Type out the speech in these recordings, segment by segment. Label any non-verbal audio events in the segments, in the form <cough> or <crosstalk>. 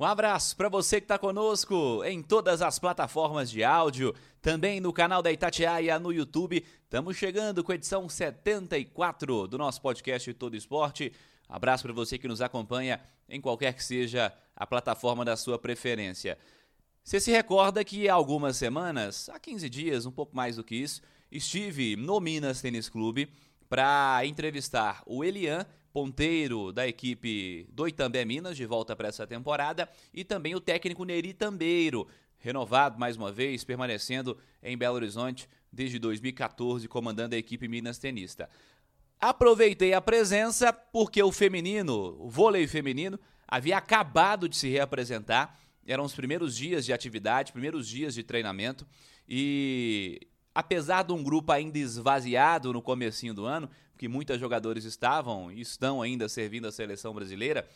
Um abraço para você que está conosco em todas as plataformas de áudio, também no canal da Itatiaia no YouTube. Estamos chegando com a edição 74 do nosso podcast Todo Esporte. Abraço para você que nos acompanha em qualquer que seja a plataforma da sua preferência. Você se recorda que há algumas semanas, há 15 dias, um pouco mais do que isso, estive no Minas Tênis Clube para entrevistar o Elian ponteiro da equipe do Itambé Minas, de volta para essa temporada, e também o técnico Neri Tambeiro, renovado mais uma vez, permanecendo em Belo Horizonte desde 2014, comandando a equipe Minas Tenista. Aproveitei a presença porque o feminino, o vôlei feminino, havia acabado de se reapresentar. Eram os primeiros dias de atividade, primeiros dias de treinamento e apesar de um grupo ainda esvaziado no comecinho do ano, que muitos jogadores estavam e estão ainda servindo a seleção brasileira,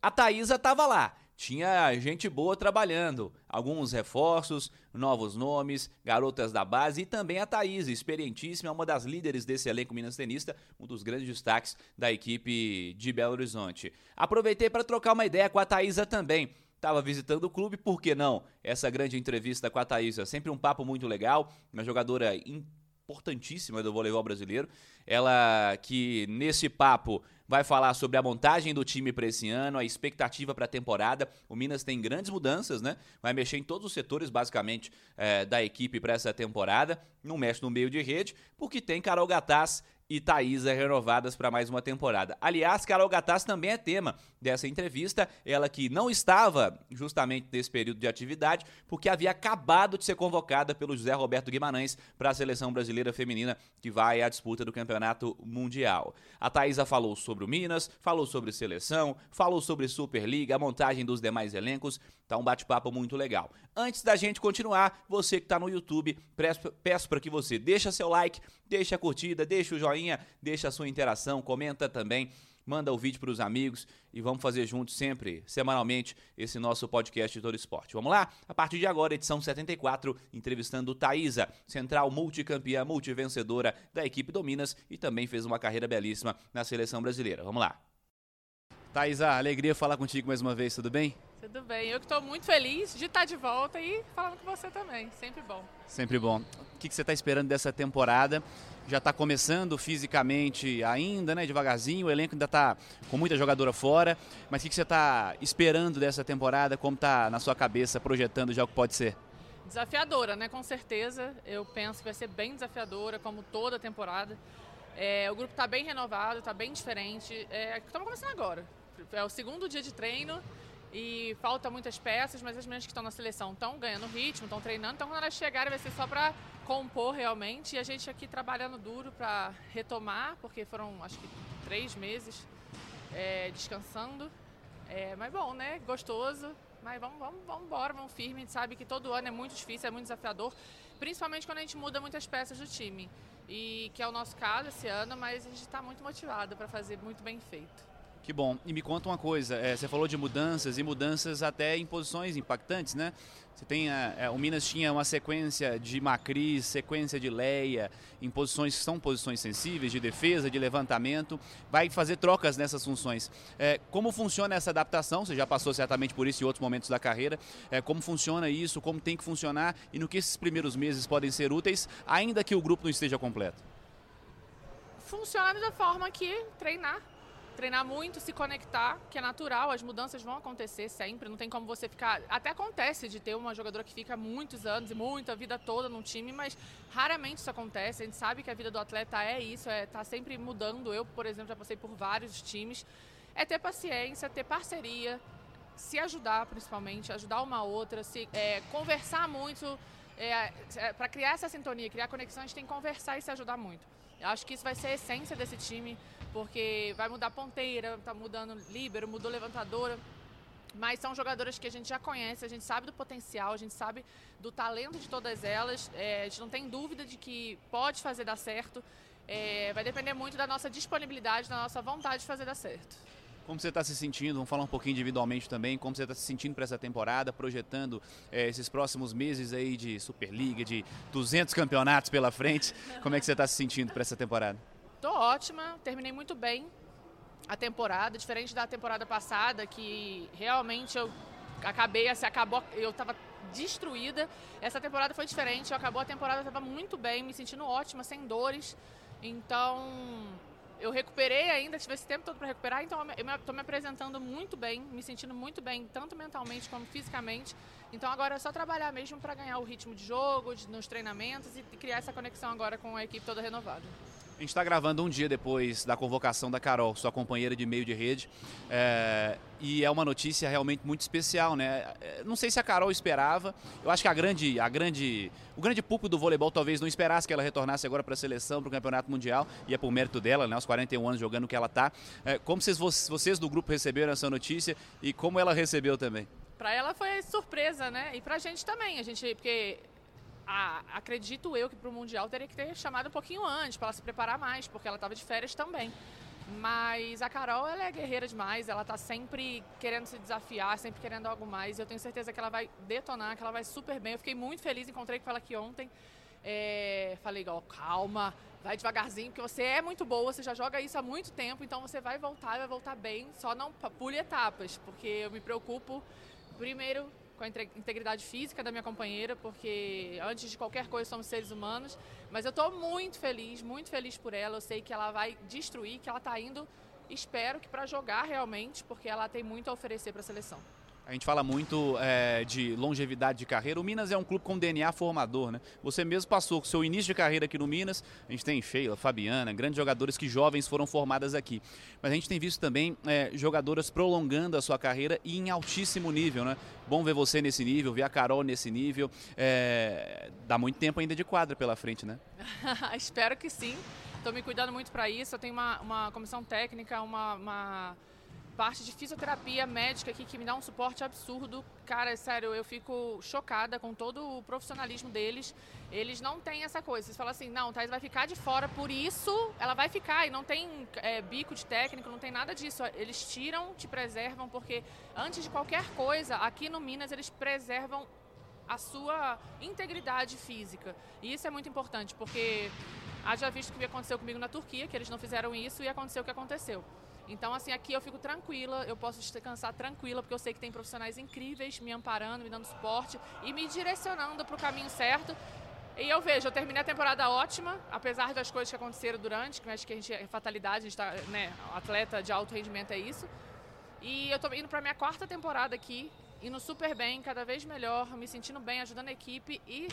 a Thaísa estava lá. Tinha gente boa trabalhando, alguns reforços, novos nomes, garotas da base e também a Thaís, experientíssima, uma das líderes desse elenco minas tenista, um dos grandes destaques da equipe de Belo Horizonte. Aproveitei para trocar uma ideia com a Thaísa também. Estava visitando o clube, por que não? Essa grande entrevista com a Thaísa, sempre um papo muito legal, uma jogadora importantíssima do voleibol brasileiro. Ela que nesse papo vai falar sobre a montagem do time para esse ano, a expectativa para a temporada. O Minas tem grandes mudanças, né? Vai mexer em todos os setores, basicamente, é, da equipe para essa temporada. Não mexe no meio de rede, porque tem Carol Gataz e Thaisa renovadas para mais uma temporada. Aliás, Carol Gataz também é tema dessa entrevista, ela que não estava justamente nesse período de atividade, porque havia acabado de ser convocada pelo José Roberto Guimarães para a seleção brasileira feminina que vai à disputa do Campeonato Mundial. A Thaisa falou sobre o Minas, falou sobre seleção, falou sobre Superliga, a montagem dos demais elencos, tá um bate-papo muito legal. Antes da gente continuar, você que está no YouTube, peço para que você deixe seu like, deixe a curtida, deixe o joinha, deixe a sua interação, comenta também, manda o vídeo para os amigos e vamos fazer juntos sempre, semanalmente, esse nosso podcast de todo esporte. Vamos lá? A partir de agora, edição 74, entrevistando Thaisa, central multicampeã, multivencedora da equipe do Minas e também fez uma carreira belíssima na seleção brasileira. Vamos lá. Thaisa, alegria falar contigo mais uma vez, tudo bem? Tudo bem, eu que estou muito feliz de estar de volta e falando com você também, sempre bom. Sempre bom. O que, você está esperando dessa temporada? Já está começando fisicamente ainda, né? Devagarzinho, o elenco ainda está com muita jogadora fora, mas o que, você está esperando dessa temporada? Como está na sua cabeça, projetando já o que pode ser? Desafiadora, né? Com certeza. Eu penso que vai ser bem desafiadora, como toda temporada. É, o grupo está bem renovado, está bem diferente. É, estamos começando agora. É o segundo dia de treino e falta muitas peças, mas as meninas que estão na seleção estão ganhando ritmo, estão treinando, então quando elas chegarem vai ser só para compor realmente e a gente aqui trabalhando duro para retomar, porque foram acho que três meses é, descansando. É, mas bom, né? Gostoso. Mas vamos, vamos, vamos embora, vamos firme. A gente sabe que todo ano é muito difícil, é muito desafiador, principalmente quando a gente muda muitas peças do time. E que é o nosso caso esse ano, mas a gente está muito motivado para fazer muito bem feito. Que bom. E me conta uma coisa, é, você falou de mudanças e mudanças até em posições impactantes, né? Você tem a, é, o Minas tinha uma sequência de Macris, sequência de Leia, em posições que são posições sensíveis, de defesa, de levantamento, vai fazer trocas nessas funções. É, como funciona essa adaptação? Você já passou certamente por isso em outros momentos da carreira. É, como funciona isso? Como tem que funcionar? E no que esses primeiros meses podem ser úteis, ainda que o grupo não esteja completo? Funciona da forma que treinar treinar muito, se conectar, que é natural, as mudanças vão acontecer sempre, não tem como você ficar. Até acontece de ter uma jogadora que fica muitos anos e muita vida toda num time, mas raramente isso acontece. A gente sabe que a vida do atleta é isso, é tá sempre mudando. Eu, por exemplo, já passei por vários times. É ter paciência, ter parceria, se ajudar principalmente, ajudar uma outra, se é, conversar muito. É, é, para criar essa sintonia, criar conexão, a gente tem que conversar e se ajudar muito. Eu acho que isso vai ser a essência desse time porque vai mudar ponteira, tá mudando líbero, mudou levantadora. mas são jogadoras que a gente já conhece, a gente sabe do potencial, a gente sabe do talento de todas elas, é, a gente não tem dúvida de que pode fazer dar certo. É, vai depender muito da nossa disponibilidade, da nossa vontade de fazer dar certo. Como você está se sentindo? Vamos falar um pouquinho individualmente também. Como você está se sentindo para essa temporada, projetando é, esses próximos meses aí de Superliga, de 200 campeonatos pela frente? Como é que você está se sentindo para essa temporada? Estou ótima, terminei muito bem a temporada, diferente da temporada passada, que realmente eu acabei, assim, acabou, eu estava destruída. Essa temporada foi diferente, eu acabou a temporada, estava muito bem, me sentindo ótima, sem dores. Então, eu recuperei ainda, tive esse tempo todo para recuperar, então eu estou me apresentando muito bem, me sentindo muito bem, tanto mentalmente como fisicamente. Então agora é só trabalhar mesmo para ganhar o ritmo de jogo, de, nos treinamentos e criar essa conexão agora com a equipe toda renovada. A gente está gravando um dia depois da convocação da Carol, sua companheira de meio de rede, é, e é uma notícia realmente muito especial, né? É, não sei se a Carol esperava. Eu acho que a grande, a grande, o grande público do voleibol talvez não esperasse que ela retornasse agora para a seleção, para o campeonato mundial, e é por mérito dela, né? Aos 41 anos jogando que ela está. É, como vocês, vocês do grupo receberam essa notícia e como ela recebeu também? Para ela foi surpresa, né? E para a gente também, a gente porque a, acredito eu que para o Mundial teria que ter chamado um pouquinho antes, para ela se preparar mais, porque ela estava de férias também. Mas a Carol, ela é guerreira demais, ela está sempre querendo se desafiar, sempre querendo algo mais. Eu tenho certeza que ela vai detonar, que ela vai super bem. Eu fiquei muito feliz, encontrei com ela aqui ontem. É, falei, ó, calma, vai devagarzinho, porque você é muito boa, você já joga isso há muito tempo, então você vai voltar e vai voltar bem, só não pule etapas, porque eu me preocupo, primeiro, com a integridade física da minha companheira, porque antes de qualquer coisa somos seres humanos. Mas eu estou muito feliz, muito feliz por ela. Eu sei que ela vai destruir, que ela está indo, espero que para jogar realmente, porque ela tem muito a oferecer para a seleção. A gente fala muito é, de longevidade de carreira. O Minas é um clube com DNA formador, né? Você mesmo passou com seu início de carreira aqui no Minas. A gente tem Sheila, Fabiana, grandes jogadores que jovens foram formadas aqui. Mas a gente tem visto também é, jogadoras prolongando a sua carreira e em altíssimo nível, né? Bom ver você nesse nível, ver a Carol nesse nível. É, dá muito tempo ainda de quadra pela frente, né? <laughs> Espero que sim. Estou me cuidando muito para isso. Eu tenho uma, uma comissão técnica, uma, uma parte de fisioterapia médica aqui que me dá um suporte absurdo. Cara, sério, eu fico chocada com todo o profissionalismo deles. Eles não têm essa coisa. Vocês falam assim, não, Thais vai ficar de fora, por isso ela vai ficar. E não tem é, bico de técnico, não tem nada disso. Eles tiram, te preservam, porque antes de qualquer coisa, aqui no Minas, eles preservam a sua integridade física. E isso é muito importante, porque haja visto o que aconteceu comigo na Turquia, que eles não fizeram isso e aconteceu o que aconteceu. Então, assim, aqui eu fico tranquila, eu posso descansar tranquila, porque eu sei que tem profissionais incríveis me amparando, me dando suporte e me direcionando para o caminho certo. E eu vejo, eu terminei a temporada ótima, apesar das coisas que aconteceram durante, que acho que a gente é fatalidade, a gente está, né, atleta de alto rendimento é isso. E eu estou indo para minha quarta temporada aqui, indo super bem, cada vez melhor, me sentindo bem, ajudando a equipe e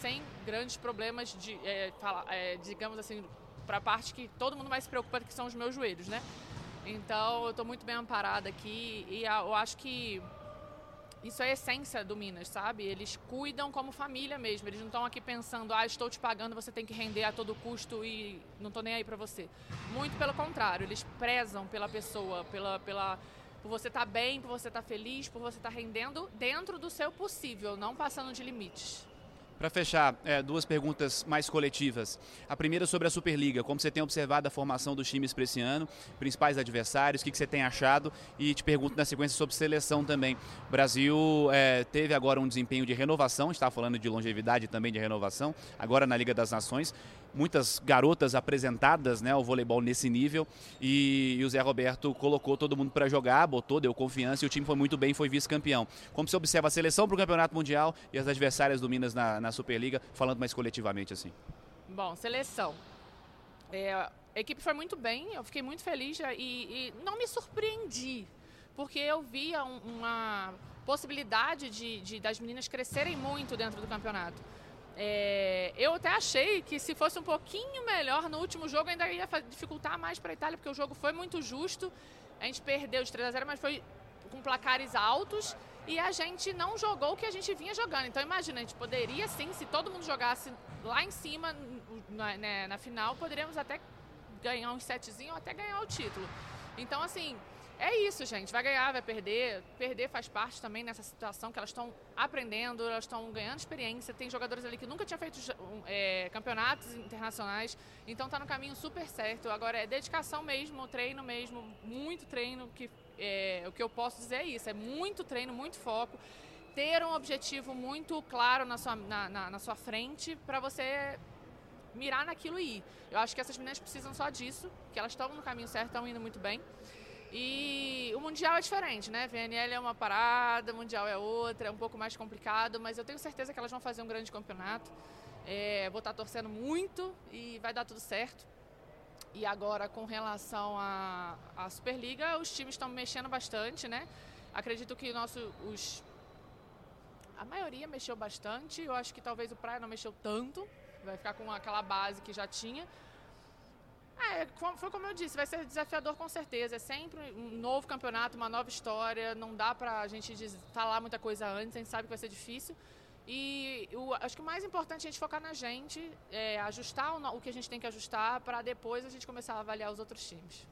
sem grandes problemas de, é, é, digamos assim, para a parte que todo mundo mais se preocupa, que são os meus joelhos, né? Então eu estou muito bem amparada aqui e eu acho que isso é a essência do Minas, sabe? Eles cuidam como família mesmo. Eles não estão aqui pensando, ah, estou te pagando, você tem que render a todo custo e não estou nem aí para você. Muito pelo contrário, eles prezam pela pessoa, pela, pela, por você estar tá bem, por você estar tá feliz, por você estar tá rendendo dentro do seu possível, não passando de limites. Para fechar, é, duas perguntas mais coletivas. A primeira sobre a Superliga. Como você tem observado a formação dos times para esse ano, principais adversários, o que, que, você tem achado? E te pergunto na sequência sobre seleção também. O Brasil é, teve agora um desempenho de renovação, está falando de longevidade também de renovação, agora na Liga das Nações muitas garotas apresentadas né, ao voleibol nesse nível e, e o Zé Roberto colocou todo mundo para jogar, botou, deu confiança e o time foi muito bem, foi vice-campeão. Como você observa a seleção para o Campeonato Mundial e as adversárias do Minas na, na Superliga, falando mais coletivamente assim? Bom, seleção. É, a equipe foi muito bem, eu fiquei muito feliz e, e não me surpreendi, porque eu via um, uma possibilidade de, de, das meninas crescerem muito dentro do campeonato. É, eu até achei que se fosse um pouquinho melhor no último jogo ainda ia dificultar mais para a Itália, porque o jogo foi muito justo. A gente perdeu de 3 a 0, mas foi com placares altos e a gente não jogou o que a gente vinha jogando. Então imagina, a gente poderia sim, se todo mundo jogasse lá em cima na, né, na final, poderíamos até ganhar um setzinho ou até ganhar o título. Então assim, é isso, gente. Vai ganhar, vai perder. Perder faz parte também nessa situação que elas estão aprendendo, elas estão ganhando experiência. Tem jogadores ali que nunca tinham feito é, campeonatos internacionais, então está no caminho super certo. Agora é dedicação mesmo, treino mesmo, muito treino. Que é, o que eu posso dizer é isso: é muito treino, muito foco. Ter um objetivo muito claro na sua, na, na, na sua frente para você mirar naquilo e ir. Eu acho que essas meninas precisam só disso, que elas estão no caminho certo, estão indo muito bem. E o Mundial é diferente, né? VNL é uma parada, o Mundial é outra, é um pouco mais complicado, mas eu tenho certeza que elas vão fazer um grande campeonato. É, vou estar torcendo muito e vai dar tudo certo. E agora, com relação à, à Superliga, os times estão mexendo bastante, né? Acredito que nosso, os, a maioria mexeu bastante. Eu acho que talvez o Praia não mexeu tanto. Vai ficar com aquela base que já tinha. É, foi como eu disse, vai ser desafiador com certeza. É sempre um novo campeonato, uma nova história. Não dá pra gente falar muita coisa antes, a gente sabe que vai ser difícil. E eu, acho que o mais importante é a gente focar na gente, é, ajustar o, o que a gente tem que ajustar para depois a gente começar a avaliar os outros times.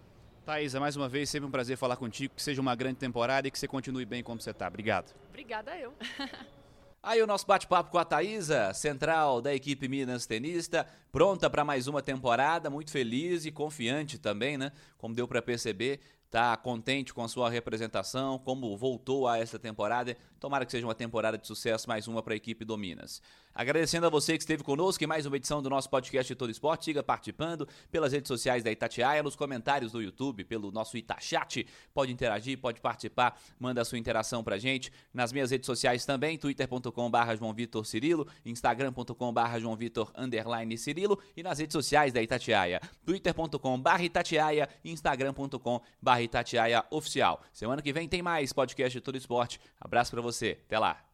Thaisa, mais uma vez, sempre um prazer falar contigo. Que seja uma grande temporada e que você continue bem como você está. Obrigado. Obrigada eu. <laughs> Aí o nosso bate-papo com a Thaisa, central da equipe Minas Tenista, pronta para mais uma temporada, muito feliz e confiante também, né? Como deu para perceber, tá contente com a sua representação, como voltou a essa temporada. Tomara que seja uma temporada de sucesso, mais uma para a equipe do Minas. Agradecendo a você que esteve conosco em mais uma edição do nosso podcast Todo Esporte. Siga participando pelas redes sociais da Itatiaia, nos comentários do YouTube, pelo nosso Itachat. Pode interagir, pode participar, manda a sua interação pra gente. Nas minhas redes sociais também, twitter.com.br João Vitor Cirilo, instagram.com.br João Vitor underline Cirilo e nas redes sociais da Itatiaia, twitter.com.br Itatiaia, instagram.com.br Itatiaia Oficial. Semana que vem tem mais podcast Todo Esporte. Abraço para você. Até lá.